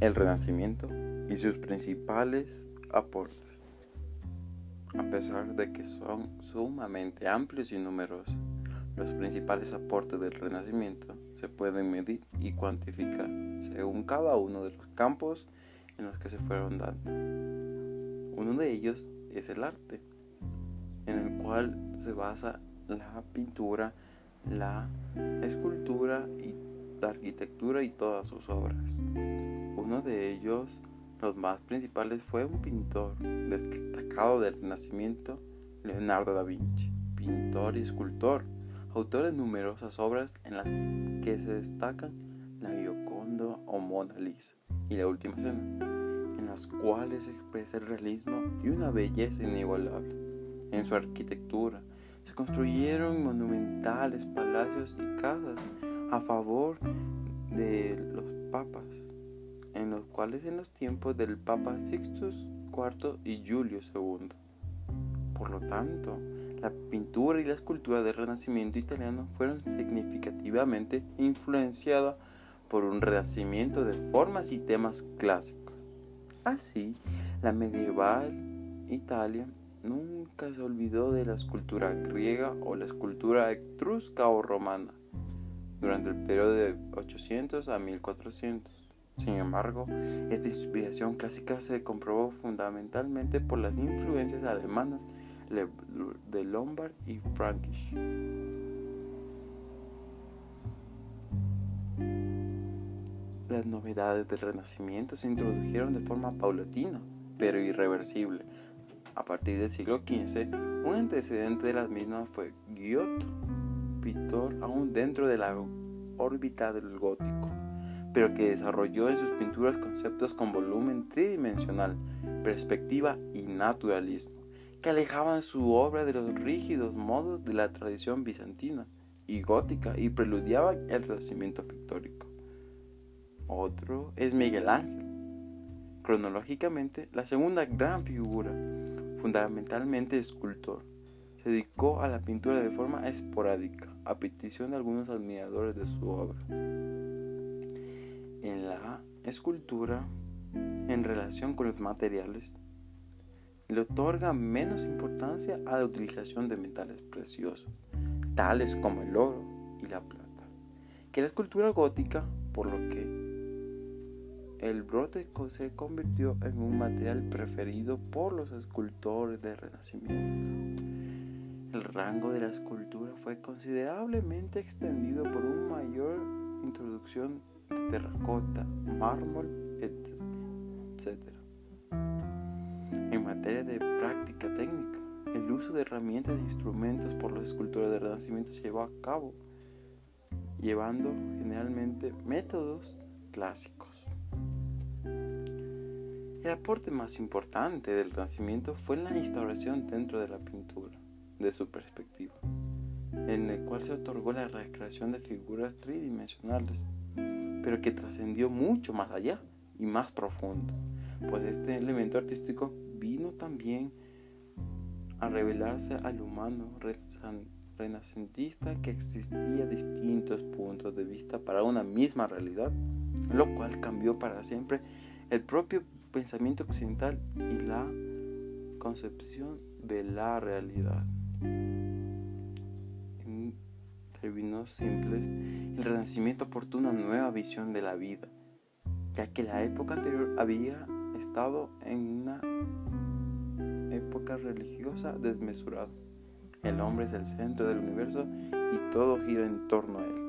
el Renacimiento y sus principales aportes. A pesar de que son sumamente amplios y numerosos, los principales aportes del Renacimiento se pueden medir y cuantificar según cada uno de los campos en los que se fueron dando. Uno de ellos es el arte, en el cual se basa la pintura, la escultura y la arquitectura y todas sus obras. Uno de ellos, los más principales, fue un pintor destacado del Renacimiento, Leonardo da Vinci, pintor y escultor, autor de numerosas obras en las que se destacan la Gioconda o Mona Lisa y la Última Cena, en las cuales expresa el realismo y una belleza inigualable. En su arquitectura se construyeron monumentales palacios y casas a favor de los papas, en los cuales en los tiempos del Papa Sixtus IV y Julio II. Por lo tanto, la pintura y la escultura del Renacimiento italiano fueron significativamente influenciadas por un renacimiento de formas y temas clásicos. Así, la medieval Italia nunca se olvidó de la escultura griega o la escultura etrusca o romana durante el periodo de 800 a 1400. Sin embargo, esta inspiración clásica se comprobó fundamentalmente por las influencias alemanas de Lombard y Frankish. Las novedades del Renacimiento se introdujeron de forma paulatina, pero irreversible. A partir del siglo XV, un antecedente de las mismas fue Giotto, pintor aún dentro de la órbita del gótico, pero que desarrolló en sus pinturas conceptos con volumen tridimensional, perspectiva y naturalismo, que alejaban su obra de los rígidos modos de la tradición bizantina y gótica y preludiaban el renacimiento pictórico. Otro es Miguel Ángel, cronológicamente la segunda gran figura, fundamentalmente escultor se dedicó a la pintura de forma esporádica, a petición de algunos admiradores de su obra. En la escultura, en relación con los materiales, le otorga menos importancia a la utilización de metales preciosos, tales como el oro y la plata, que la escultura gótica, por lo que el brote se convirtió en un material preferido por los escultores del Renacimiento. El rango de la escultura fue considerablemente extendido por una mayor introducción terracota, mármol, etc. En materia de práctica técnica, el uso de herramientas e instrumentos por los escultores del Renacimiento se llevó a cabo, llevando generalmente métodos clásicos. El aporte más importante del Renacimiento fue la instauración dentro de la pintura de su perspectiva, en el cual se otorgó la recreación de figuras tridimensionales, pero que trascendió mucho más allá y más profundo, pues este elemento artístico vino también a revelarse al humano renacentista que existía distintos puntos de vista para una misma realidad, lo cual cambió para siempre el propio pensamiento occidental y la concepción de la realidad. Simples, el Renacimiento aportó una nueva visión de la vida, ya que la época anterior había estado en una época religiosa desmesurada. El hombre es el centro del universo y todo gira en torno a él.